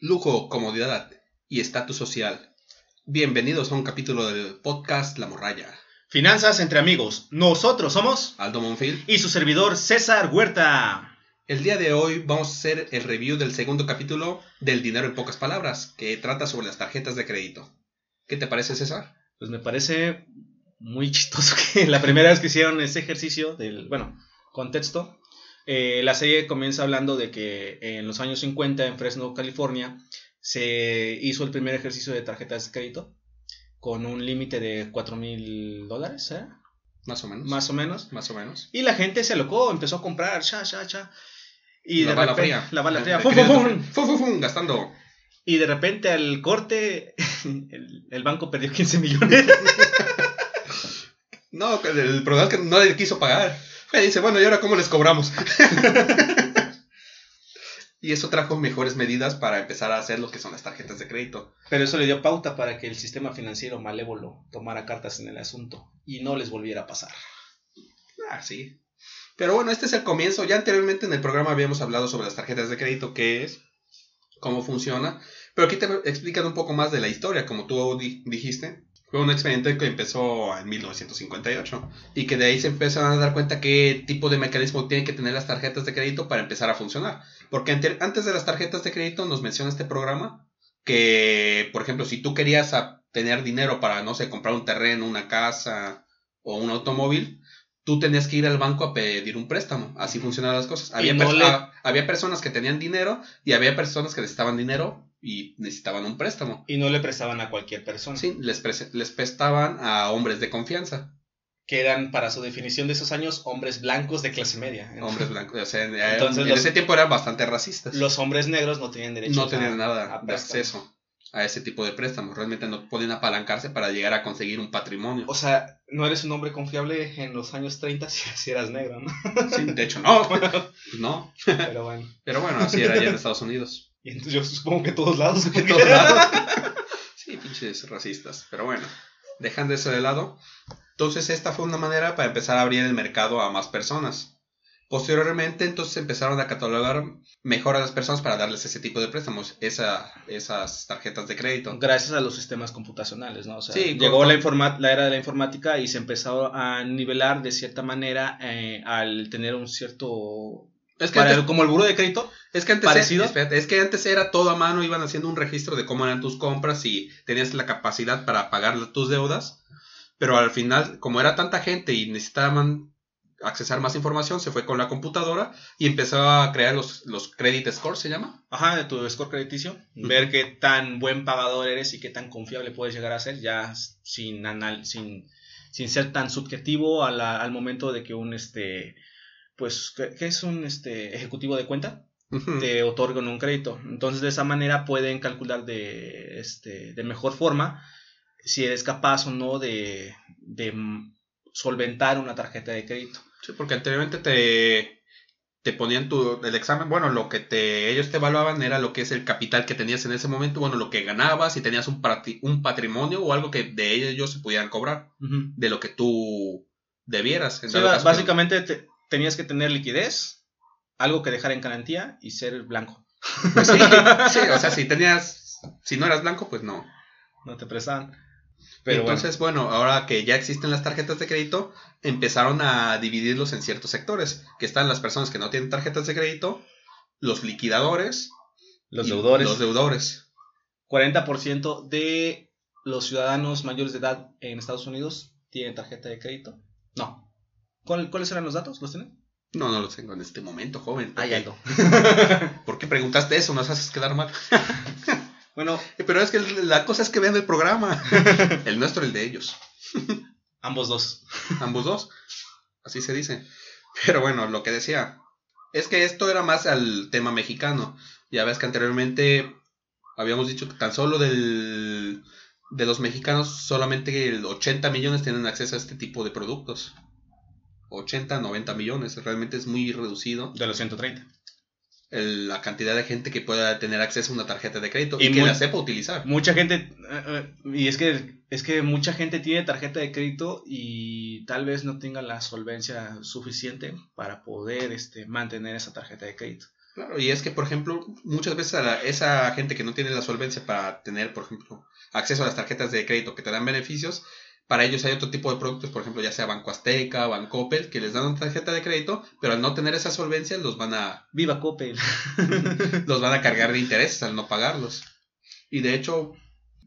lujo, comodidad y estatus social. Bienvenidos a un capítulo del podcast La Morralla. Finanzas entre amigos. Nosotros somos Aldo Monfil. y su servidor César Huerta. El día de hoy vamos a hacer el review del segundo capítulo del dinero en pocas palabras, que trata sobre las tarjetas de crédito. ¿Qué te parece, César? Pues me parece muy chistoso que la primera vez que hicieron ese ejercicio del, bueno, contexto, eh, la serie comienza hablando de que en los años 50 en Fresno, California, se hizo el primer ejercicio de tarjetas de crédito con un límite de 4 mil dólares, ¿eh? Más o menos. más o menos. Más o menos. Y la gente se alocó, empezó a comprar, cha, cha, cha. Y la de bala repente, fría. La bala fría. Gastando. Y de repente al corte, el, el banco perdió 15 millones. No, el problema es que nadie quiso pagar. Me dice, bueno, ¿y ahora cómo les cobramos? y eso trajo mejores medidas para empezar a hacer lo que son las tarjetas de crédito. Pero eso le dio pauta para que el sistema financiero malévolo tomara cartas en el asunto y no les volviera a pasar. Ah, sí. Pero bueno, este es el comienzo. Ya anteriormente en el programa habíamos hablado sobre las tarjetas de crédito, qué es, cómo funciona. Pero aquí te explican un poco más de la historia, como tú di- dijiste. Fue un expediente que empezó en 1958 y que de ahí se empezaron a dar cuenta qué tipo de mecanismo tienen que tener las tarjetas de crédito para empezar a funcionar. Porque ante- antes de las tarjetas de crédito nos menciona este programa que, por ejemplo, si tú querías tener dinero para, no sé, comprar un terreno, una casa o un automóvil, tú tenías que ir al banco a pedir un préstamo. Así funcionaban las cosas. Había, no pers- le- ah, había personas que tenían dinero y había personas que necesitaban dinero y necesitaban un préstamo. Y no le prestaban a cualquier persona. Sí, les, les prestaban a hombres de confianza, Que eran, para su definición de esos años, hombres blancos de clase media. hombres blancos. O sea, en, Entonces en los- ese tiempo eran bastante racistas. Los hombres negros no tenían derecho no a- tenían nada a de acceso a ese tipo de préstamos. Realmente no podían apalancarse para llegar a conseguir un patrimonio. O sea, no eres un hombre confiable en los años 30 si, si eras negro, ¿no? Sí, de hecho, no. no. Pero bueno. Pero bueno, así era allá en Estados Unidos. Y entonces yo supongo que todos lados. En todos lados. Sí, pinches racistas. Pero bueno, dejando eso de lado. Entonces, esta fue una manera para empezar a abrir el mercado a más personas. Posteriormente, entonces empezaron a catalogar mejor a las personas para darles ese tipo de préstamos, esa, esas tarjetas de crédito. Gracias a los sistemas computacionales, ¿no? O sea, Sí, llegó la, informa- la era de la informática y se empezó a nivelar de cierta manera eh, al tener un cierto... Es que, para antes, el- como el buro de crédito. es, que antes parecido. Era, espérate, es que antes era todo a mano, iban haciendo un registro de cómo eran tus compras y tenías la capacidad para pagar tus deudas. Pero al final, como era tanta gente y necesitaban accesar más información, se fue con la computadora y empezó a crear los, los credit scores, ¿se llama? Ajá, de tu score crediticio. Ver qué tan buen pagador eres y qué tan confiable puedes llegar a ser ya sin, anal sin, sin ser tan subjetivo a la- al momento de que un, este, pues, ¿qué, qué es un este, ejecutivo de cuenta? Ujú. te otorgan un crédito. Entonces, de esa manera pueden calcular de, este, de mejor forma si eres capaz o no de, de solventar una tarjeta de crédito. Sí, porque anteriormente te, te ponían tu, el examen, bueno, lo que te, ellos te evaluaban era lo que es el capital que tenías en ese momento, bueno, lo que ganabas, si tenías un, un patrimonio o algo que de ellos se pudieran cobrar, de lo que tú debieras. en Sí, que- básicamente te- tenías que tener liquidez, algo que dejar en garantía y ser blanco. Pues sí, sí, o sea, si tenías, si no eras blanco, pues no. No te prestaban. Pero Entonces, bueno. ahora que ya existen las tarjetas de crédito, empezaron a dividirlos en ciertos sectores, que están las personas que no tienen tarjetas de crédito, los liquidadores, bueno, los deudores. los deudores. 40% de los ciudadanos mayores de edad en Estados Unidos tienen tarjeta de crédito. No. ¿Cuál- ¿Cuáles eran los datos? ¿Los tienen? No, no los tengo en este momento, joven. ¿Por, Ahí qué? ando. ¿Por qué preguntaste eso? Nos haces quedar mal. Bueno, Pero es que la cosa es que vean el programa. El nuestro y el de ellos. ambos dos. Ambos dos. Así se dice. Pero bueno, lo que decía. Es que esto era más al tema mexicano. Ya ves que anteriormente habíamos dicho que tan solo del, de los mexicanos solamente el 80 millones tienen acceso a este tipo de productos. 80, 90 millones. Realmente es muy reducido. De los 130. el- la cantidad de gente que pueda tener acceso a una tarjeta de crédito y, Y que muy- la sepa utilizar. Mucha gente, eh, eh, y es que, es que mucha gente tiene tarjeta de crédito y tal vez no tenga la solvencia suficiente para poder este, mantener esa tarjeta de crédito. Claro, y es que, por ejemplo, muchas veces a la- esa gente que no tiene la solvencia para tener, por ejemplo, acceso a las tarjetas de crédito que te dan beneficios, para ellos hay otro tipo de productos, por ejemplo, ya sea Banco Azteca, Bancoppel, que les dan una tarjeta de crédito, pero al no tener esa solvencia los van a, Viva Coppel. los van a cargar de intereses al no pagarlos. Y de hecho,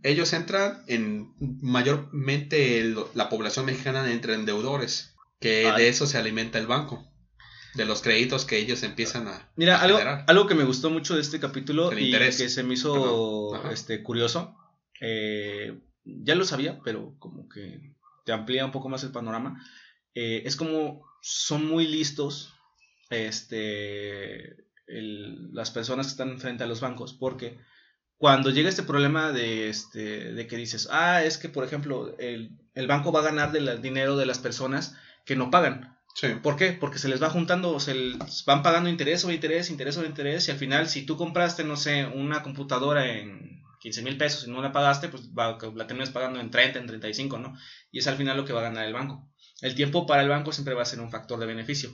ellos entran en mayormente el- la población mexicana entra en deudores, que Ay. de eso se alimenta el banco, de los créditos que ellos empiezan a, Mira, a algo, generar. algo que me gustó mucho de este capítulo El y interés. que se me hizo Perdón. Este, curioso, eh, ya lo sabía, pero que te amplía un poco más el panorama, eh, es como son muy listos este, el- las personas que están frente a los bancos, porque cuando llega este problema de, este, de que dices, ah, es que por ejemplo el, el banco va a ganar del dinero de las personas que no pagan. Sí. ¿Por qué? Porque se les va juntando, se les van pagando interés sobre interés, interés sobre interés, y al final, si tú compraste, no sé, una computadora en 15 mil pesos y no la pagaste, pues va- la terminas pagando en 30, en 35, ¿no? Y es al final lo que va a ganar el banco. El tiempo para el banco siempre va a ser un factor de beneficio.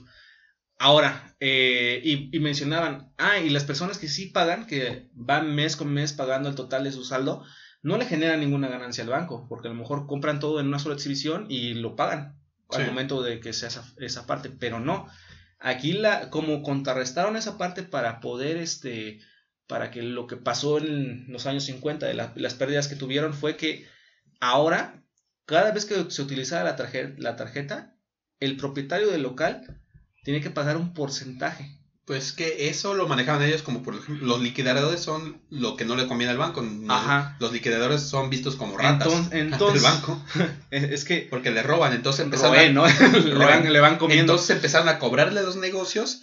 Ahora, eh, y, y mencionaban, ah, y las personas que sí pagan, que van mes con mes pagando el total de su saldo, no le generan ninguna ganancia al banco, porque a lo mejor compran todo en una sola exhibición y lo pagan al momento de que sea esa, esa parte, pero no. Aquí la, como contrarrestaron esa parte para poder, este, para que lo que pasó en los años 50, de la- las pérdidas que tuvieron, fue que ahora, cada vez que se utilizaba la, tarje- la tarjeta, el propietario del local tiene que pagar un porcentaje. Pues que eso lo manejaban ellos como por ejemplo, los liquidadores son lo que no le conviene al banco. Ajá. Los liquidadores son vistos como ratas Entonces- ante el banco Es es que porque le roban, entonces empezaron ¿no? le, van, le van comiendo. entonces empezaron a cobrarle los negocios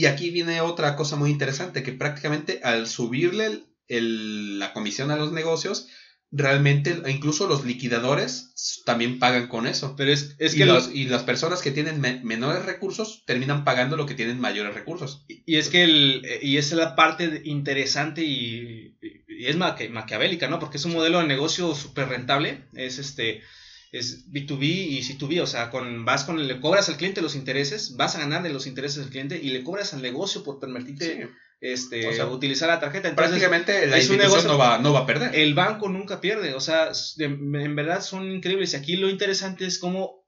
y aquí viene otra cosa muy interesante que prácticamente al subirle el- el- la comisión a los negocios realmente incluso los liquidadores también pagan con eso. pero es, es que los- y las personas que tienen me- menores recursos terminan pagando lo que tienen mayores recursos. Y es que el, y esa es la parte interesante y, y es maquiavélica, ¿no? Porque es un modelo de negocio súper rentable. Es este es B2B y C2B, o sea, con, vas con le cobras al cliente los intereses, vas a ganar de los intereses del cliente y le cobras al negocio por permitirte este O sea, utilizar la tarjeta. Entonces, Prácticamente la es institución negocio- no va, no va a perder. el banco nunca pierde, o sea, de- en verdad son increíbles. Y aquí lo interesante es cómo,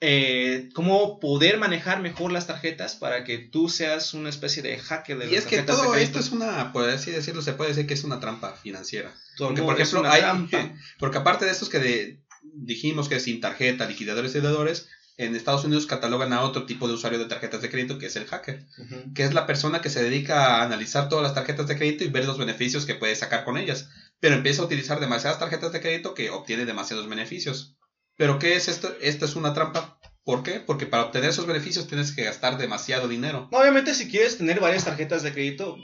eh, cómo poder manejar mejor las tarjetas para que tú seas una especie de hacker de y las es que tarjetas de todo esto es una, por así decirlo, se puede decir que es una trampa financiera. Todo Porque, por es ejemplo, hay, trampa. porque aparte de estos que de- dijimos que sin tarjeta, liquidadores y deudores, en Estados Unidos catalogan a otro tipo de usuario de tarjetas de crédito que es el hacker, que es la persona que se dedica a analizar todas las tarjetas de crédito y ver los beneficios que puede sacar con ellas, pero empieza a utilizar demasiadas tarjetas de crédito que obtiene demasiados beneficios. ¿Pero qué es esto? Esta es una trampa. ¿Por qué? Porque para obtener esos beneficios tienes que gastar demasiado dinero. Obviamente, si quieres tener varias tarjetas de crédito,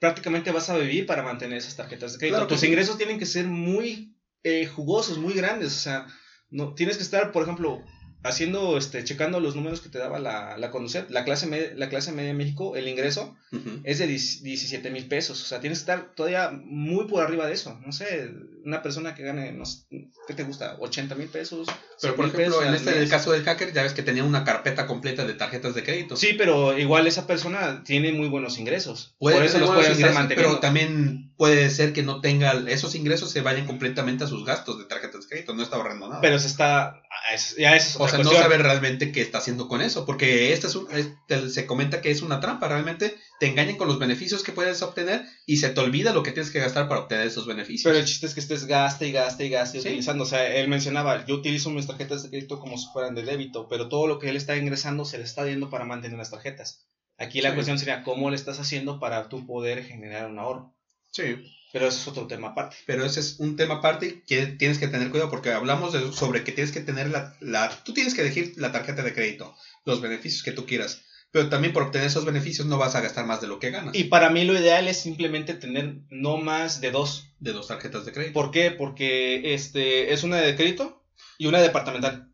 prácticamente vas a vivir para mantener esas tarjetas de crédito. Claro Tus sí. ingresos tienen que ser muy eh, jugosos, muy grandes. O sea, no tienes que estar, por ejemplo, haciendo, este, checando los números que te daba la, la Conducet, la clase media, la clase media de México, el ingreso es de 10 17 mil pesos. O sea, tienes que estar todavía muy por arriba de eso. No sé, una persona que gane, no sé, ¿qué te gusta? 80 mil pesos. Pero 100 por ejemplo, pesos en este en el caso del hacker, ya ves que tenía una carpeta completa de tarjetas de crédito. Sí, pero igual esa persona tiene muy buenos ingresos. Puede por eso los pueden estar manteniendo. pero también puede ser que no tenga esos ingresos se vayan completamente a sus gastos de tarjetas de crédito, no está ahorrando nada. Pero se está. Es- Ya eso es o sea, no sabe realmente qué está haciendo con eso, porque este es un, este- se comenta que es una trampa, realmente te engañan con los beneficios que puedes obtener y se te olvida lo que tienes que gastar para obtener esos beneficios. Pero el chiste es que estés gaste y gaste y gaste Sí. utilizando. O sea, él mencionaba, yo utilizo mis tarjetas de crédito como si fueran de débito, pero todo lo que él está ingresando se le está yendo para mantener las tarjetas. Aquí la Sí. cuestión sería cómo le estás haciendo para tú poder generar un ahorro. sí, Pero eso es otro tema aparte. pero ese es un tema aparte y que tienes que tener cuidado porque hablamos de, sobre que tienes que tener la, la... Tú tienes que elegir la tarjeta de crédito, los beneficios que tú quieras, pero también por obtener esos beneficios no vas a gastar más de lo que ganas. Y para mí lo ideal es simplemente tener no más de dos. de dos tarjetas de crédito. ¿Por qué? Porque este es una de crédito y una departamental.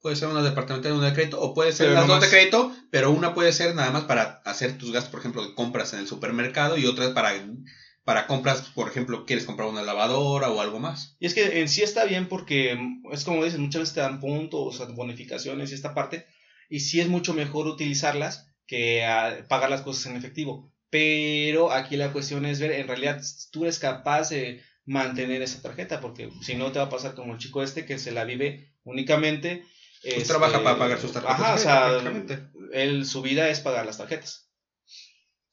Puede ser una departamental y una de crédito, o puede ser Pero las no dos de crédito, pero una puede ser nada más para hacer tus gastos, por ejemplo, de compras en el supermercado, y otra es para, para compras, por ejemplo, quieres comprar una lavadora o algo más. Y es que en sí está bien porque es como dices, muchas veces te dan puntos, o sea, bonificaciones y esta parte, y sí es mucho mejor utilizarlas que ah, pagar las cosas en efectivo. Pero aquí la cuestión es ver, en realidad, tú eres capaz de mantener esa tarjeta, porque si no te va a pasar como el chico este que se la vive únicamente. Pues este, trabaja para pagar sus tarjetas. Ajá, o sea, él, su vida es pagar las tarjetas.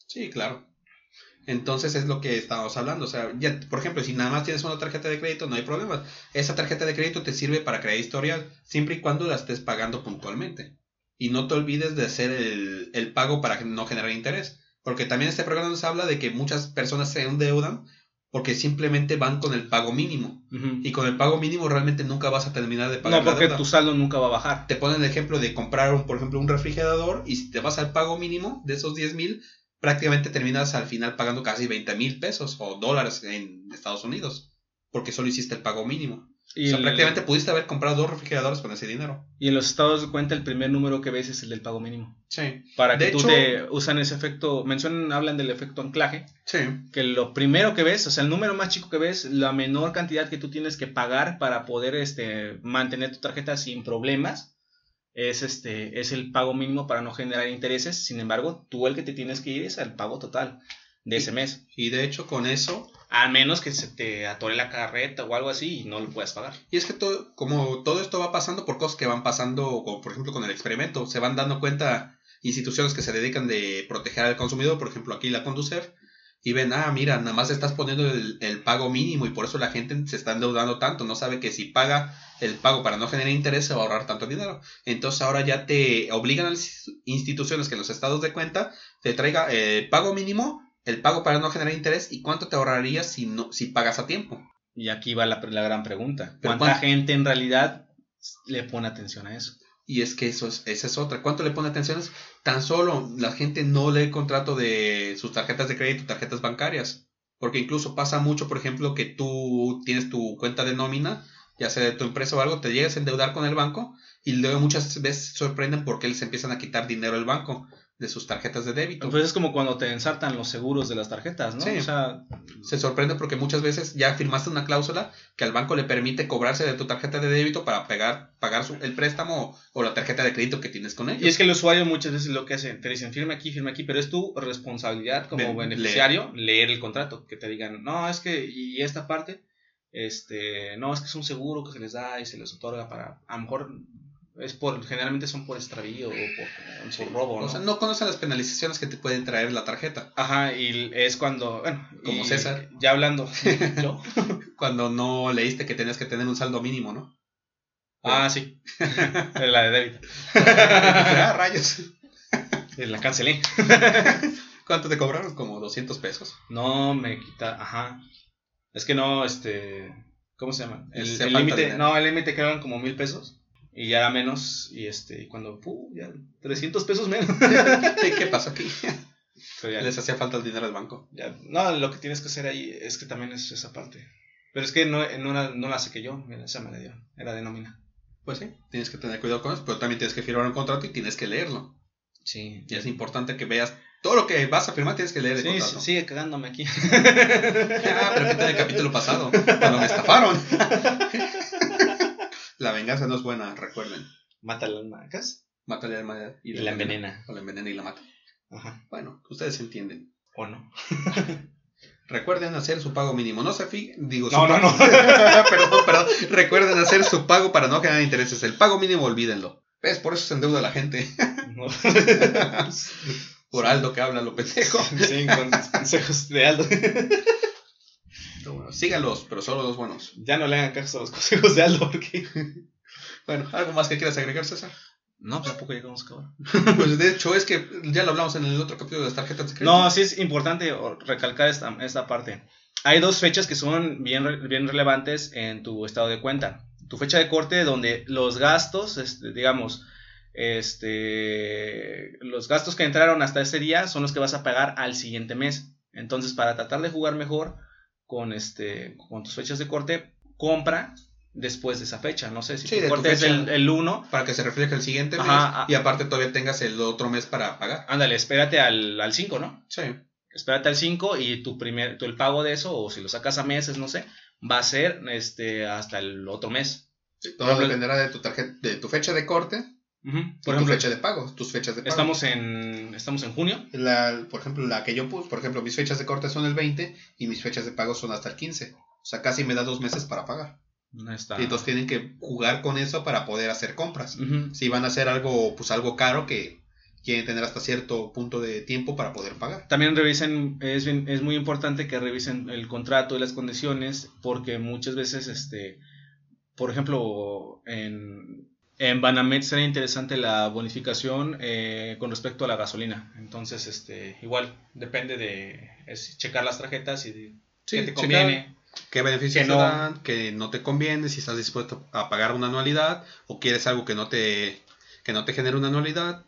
Sí, claro. Entonces es lo que estábamos hablando. O sea, ya, por ejemplo, si nada más tienes una tarjeta de crédito, no hay problema. Esa tarjeta de crédito te sirve para crear historial, siempre y cuando la estés pagando puntualmente. Y no te olvides de hacer el, el pago para no generar interés. Porque también este programa nos habla de que muchas personas se endeudan porque simplemente van con el pago mínimo. Y con el pago mínimo realmente nunca vas a terminar de pagar. No, porque tu saldo nunca va a bajar. Te ponen el ejemplo de comprar, un, por ejemplo, un refrigerador y si te vas al pago mínimo de esos 10 mil, prácticamente terminas al final pagando casi 20 mil pesos o dólares en Estados Unidos. Porque solo hiciste el pago mínimo. Y o sea, prácticamente pudiste haber comprado dos refrigeradores con ese dinero. Y en los estados de cuenta el primer número que ves es el del pago mínimo. Sí. Para que tú te usan ese efecto, mencionan, hablan del efecto anclaje. Sí. Que lo primero que ves, o sea, el número más chico que ves, la menor cantidad que tú tienes que pagar para poder este, mantener tu tarjeta sin problemas, es, este, es el pago mínimo para no generar intereses. Sin embargo, tú el que te tienes que ir es al pago total de ese mes. Y de hecho, con eso a menos que se te atore la carreta o algo así y no lo puedas pagar. Y es que todo, como todo esto va pasando por cosas que van pasando, como por ejemplo con el experimento, se van dando cuenta instituciones que se dedican de proteger al consumidor, por ejemplo aquí la Conducef, y ven, ah, mira, nada más estás poniendo el, el, pago mínimo y por eso la gente se está endeudando tanto, no sabe que si paga el pago para no generar interés se va a ahorrar tanto dinero. Entonces ahora ya te obligan a las instituciones que en los estados de cuenta te traiga el pago mínimo el pago para no generar interés y cuánto te ahorrarías si, no, si pagas a tiempo. Y aquí va la, gran pregunta. ¿Cuánta gente en realidad le pone atención a eso? Y es que eso es, esa es otra. ¿Cuánto le pone atención? Tan solo la gente no lee contrato de sus tarjetas de crédito, tarjetas bancarias. Porque incluso pasa mucho, por ejemplo, que tú tienes tu cuenta de nómina, ya sea de tu empresa o algo, te llegas a endeudar con el banco y luego muchas veces sorprenden porque les empiezan a quitar dinero al banco de sus tarjetas de débito. Pues es como cuando te ensartan los seguros de las tarjetas, ¿no? Sí. O sea, se sorprende porque muchas veces ya firmaste una cláusula que al banco le permite cobrarse de tu tarjeta de débito para pegar, pagar el préstamo o la tarjeta de crédito que tienes con ellos. Y es que el usuario muchas veces lo que hace, te dicen firma aquí, firma aquí, pero es tu responsabilidad como beneficiario leer. el contrato, que te digan, no, es que, y esta parte, este, no, es que es un seguro que se les da y se les otorga para, a lo mejor es por, generalmente son por extravío o por, robo, ¿no? O sea, no conocen las penalizaciones que te pueden traer la tarjeta. Ajá, y es cuando, bueno, como César. Ya hablando, ¿no? cuando no leíste que tenías que tener un saldo mínimo, ¿no? Ah, sí. la de débito. ah, rayos. La cancelé. ¿Cuánto te cobraron? Como 200 pesos. No, me quita, ajá. Es que no, este, ¿cómo se llama? El límite, no, el límite quedaron como mil pesos. Y ya era menos, y este, cuando, ¡puh! Ya, 300 pesos menos. ¿Qué pasó aquí? Les hacía falta el dinero al banco. Ya, no, lo que tienes que hacer ahí es que también es esa parte. Pero es que no, no, no la que yo, esa me la dio, era de nómina. Pues sí, tienes que tener cuidado con eso, pero también tienes que firmar un contrato y tienes que leerlo. Sí. Y es importante que veas todo lo que vas a firmar, tienes que leer el contrato. Sí, sigue cagándome aquí. ah, pero ¿qué tal el capítulo pasado? Cuando me estafaron. La venganza no es buena, recuerden. Mata las marcas. Mata al alma y, la envenena. O la envenena y la mata. Ajá. Bueno, ustedes entienden. ¿O no? Recuerden hacer su pago mínimo. No se fijen, digo, no, no, no. perdón, perdón. Recuerden hacer su pago para no generar intereses. El pago mínimo, olvídenlo. ¿Ves? Por eso se endeuda la gente. Por Aldo que habla lo pendejo. Sí, con consejos de Aldo. Síganlos, pero solo los buenos. Ya no le hagan caso a los consejos de Aldo, porque. bueno, ¿algo más que quieras agregar, César? No, pues tampoco llegamos a acabar. pues de hecho es que ya lo hablamos en el otro capítulo de las tarjetas de crédito. No, sí es importante recalcar esta, esta parte. Hay dos fechas que son bien, bien relevantes en tu estado de cuenta. Tu fecha de corte donde los gastos, este, digamos, este, los gastos que entraron hasta ese día son los que vas a pagar al siguiente mes. Entonces, para tratar de jugar mejor, con, este, con tus fechas de corte, compra después de esa fecha. No sé si tu corte es el, 1. Para que se refleje el siguiente mes. Ah. y aparte todavía tengas el otro mes para pagar. Ándale, espérate al 5, ¿no? Sí. Espérate al 5 y tu primer, tu, el pago de eso, o si lo sacas a meses, no sé, va a ser este, hasta el otro mes. todo dependerá de tu tarjeta, de tu fecha de corte Por ejemplo, fecha de pago, tus fechas de pago. estamos en, estamos en junio. La, por ejemplo, la que yo puse, por ejemplo, mis fechas de corte son el 20 y mis fechas de pago son hasta el 15. O sea, casi me da dos meses para pagar. No está. Y entonces tienen que jugar con eso para poder hacer compras. Si van a hacer algo, pues algo caro que quieren tener hasta cierto punto de tiempo para poder pagar. También revisen, es, bien- es muy importante que revisen el contrato y las condiciones, porque muchas veces, este, por ejemplo, en, en Banamex sería interesante la bonificación eh, con respecto a la gasolina. Entonces, este, igual, depende de es checar las tarjetas y de Sí, qué te checar conviene. ¿Qué beneficios Que te dan? Que no te conviene, si estás dispuesto a pagar una anualidad o quieres algo que no te, que no te genere una anualidad.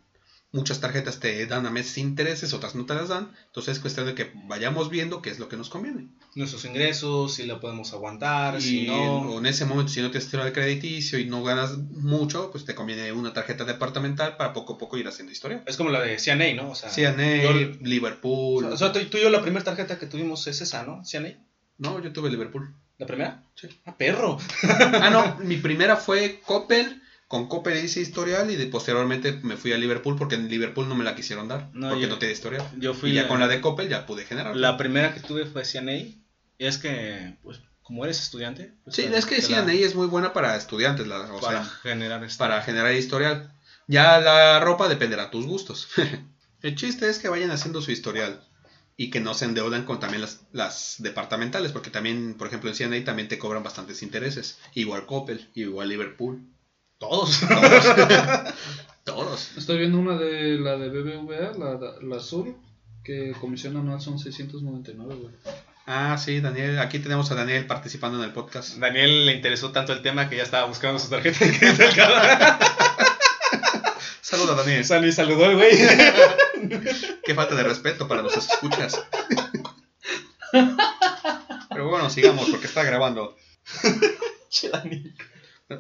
Muchas tarjetas te dan a meses intereses, otras no te las dan. Entonces es cuestión de que vayamos viendo qué es lo que nos conviene. Nuestros ingresos, si la podemos aguantar, si no. en, en ese momento, si no tienes historial crediticio y no ganas mucho, pues te conviene una tarjeta departamental para poco a poco ir haciendo historia. Es como la de CNA, ¿no? O sea, CNA, yo- Liverpool. o sea, tú, tú y yo la primera tarjeta que tuvimos es esa, ¿no? CNA. no, yo tuve Liverpool. ¿La primera? Sí. Ah, perro. Ah, no, mi primera fue Coppel. Con Coppel hice historial y de, posteriormente me fui a Liverpool porque en Liverpool no me la quisieron dar. No, porque yo- no tenía historial. Yo fui Y ya la- con la de Coppel ya pude generar. La primera que tuve fue CNA. Y es que, pues, como eres estudiante. pues, Sí, es que la- CNA es muy buena para estudiantes, la, o para sea, generar este- para generar historial. Ya la ropa dependerá a tus gustos. El chiste es que vayan haciendo su historial y que no se endeudan con también las, las departamentales, porque también, por ejemplo, en CNA también te cobran bastantes intereses. Igual Coppel, igual Liverpool. Todos. Todos. Todos. Estoy viendo una de la de BBVA, la, la azul, que comisión anual son 699, güey. Ah, sí, Daniel. Aquí tenemos a Daniel participando en el podcast. Daniel le interesó tanto el tema que ya estaba buscando su tarjeta de crédito. Saluda, Daniel. Sal- y saludó el güey. Qué falta de respeto para los escuchas. Pero bueno, sigamos porque está grabando. Che, Dani.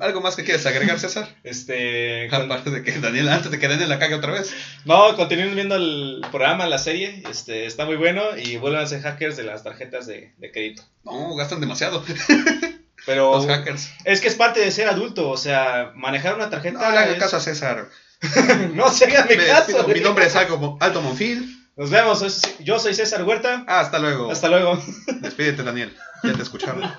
¿Algo más que quieres agregar, César? Este. con- Aparte de que Daniel, antes de que Daniel la cague otra vez. No, continúen viendo el programa, la serie. Este, está muy bueno. Y vuelvan a ser hackers de las tarjetas de, de crédito. No, gastan demasiado. Pero Los hackers. es que es parte de ser adulto. O sea, manejar una tarjeta. No le hagan es- caso a César. no se hagan de caso. Mi nombre es Aldo, Aldo Monfil. Nos vemos. Yo soy César Huerta. Hasta luego. Hasta luego. Despídete, Daniel. Ya te escucharon.